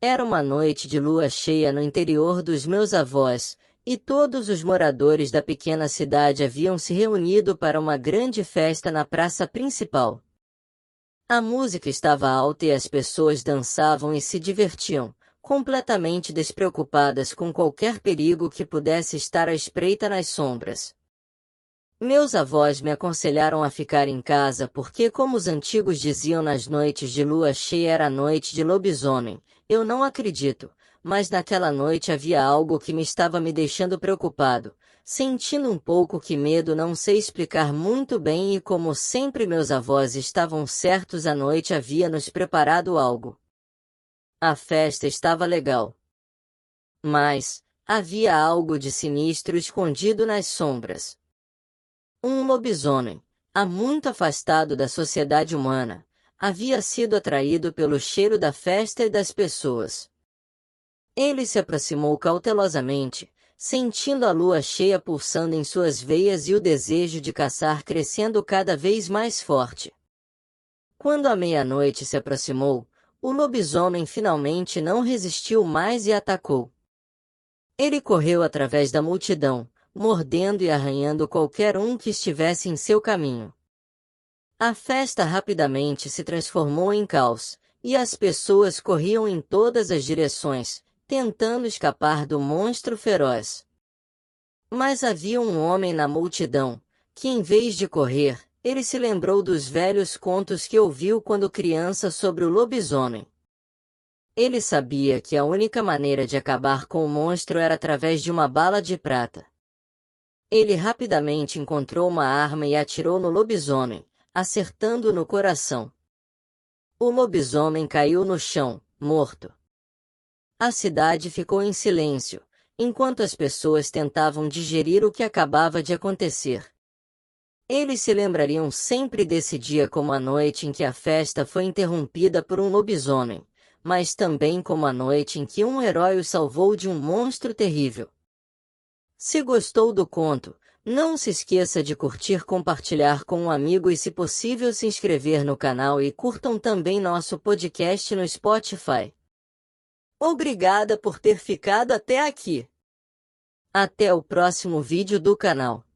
Era uma noite de lua cheia no interior dos meus avós, e todos os moradores da pequena cidade haviam se reunido para uma grande festa na praça principal. A música estava alta e as pessoas dançavam e se divertiam, completamente despreocupadas com qualquer perigo que pudesse estar à espreita nas sombras. Meus avós me aconselharam a ficar em casa porque, como os antigos diziam nas noites de lua cheia era noite de lobisomem, eu não acredito, mas naquela noite havia algo que me estava me deixando preocupado, sentindo um pouco que medo não sei explicar muito bem e como sempre meus avós estavam certos a noite havia nos preparado algo. A festa estava legal. Mas, havia algo de sinistro escondido nas sombras. Um lobisomem, há muito afastado da sociedade humana, havia sido atraído pelo cheiro da festa e das pessoas. Ele se aproximou cautelosamente, sentindo a lua cheia pulsando em suas veias e o desejo de caçar crescendo cada vez mais forte. Quando a meia-noite se aproximou, o lobisomem finalmente não resistiu mais e atacou. Ele correu através da multidão, mordendo e arranhando qualquer um que estivesse em seu caminho. A festa rapidamente se transformou em caos, e as pessoas corriam em todas as direções, tentando escapar do monstro feroz. Mas havia um homem na multidão, que em vez de correr, ele se lembrou dos velhos contos que ouviu quando criança sobre o lobisomem. Ele sabia que a única maneira de acabar com o monstro era através de uma bala de prata. Ele rapidamente encontrou uma arma e atirou no lobisomem, acertando no coração. O lobisomem caiu no chão, morto. A cidade ficou em silêncio, enquanto as pessoas tentavam digerir o que acabava de acontecer. Eles se lembrariam sempre desse dia como a noite em que a festa foi interrompida por um lobisomem, mas também como a noite em que um herói os salvou de um monstro terrível. Se gostou do conto, não se esqueça de curtir, compartilhar com um amigo e se possível se inscrever no canal e curtam também nosso podcast no Spotify. Obrigada por ter ficado até aqui. Até o próximo vídeo do canal.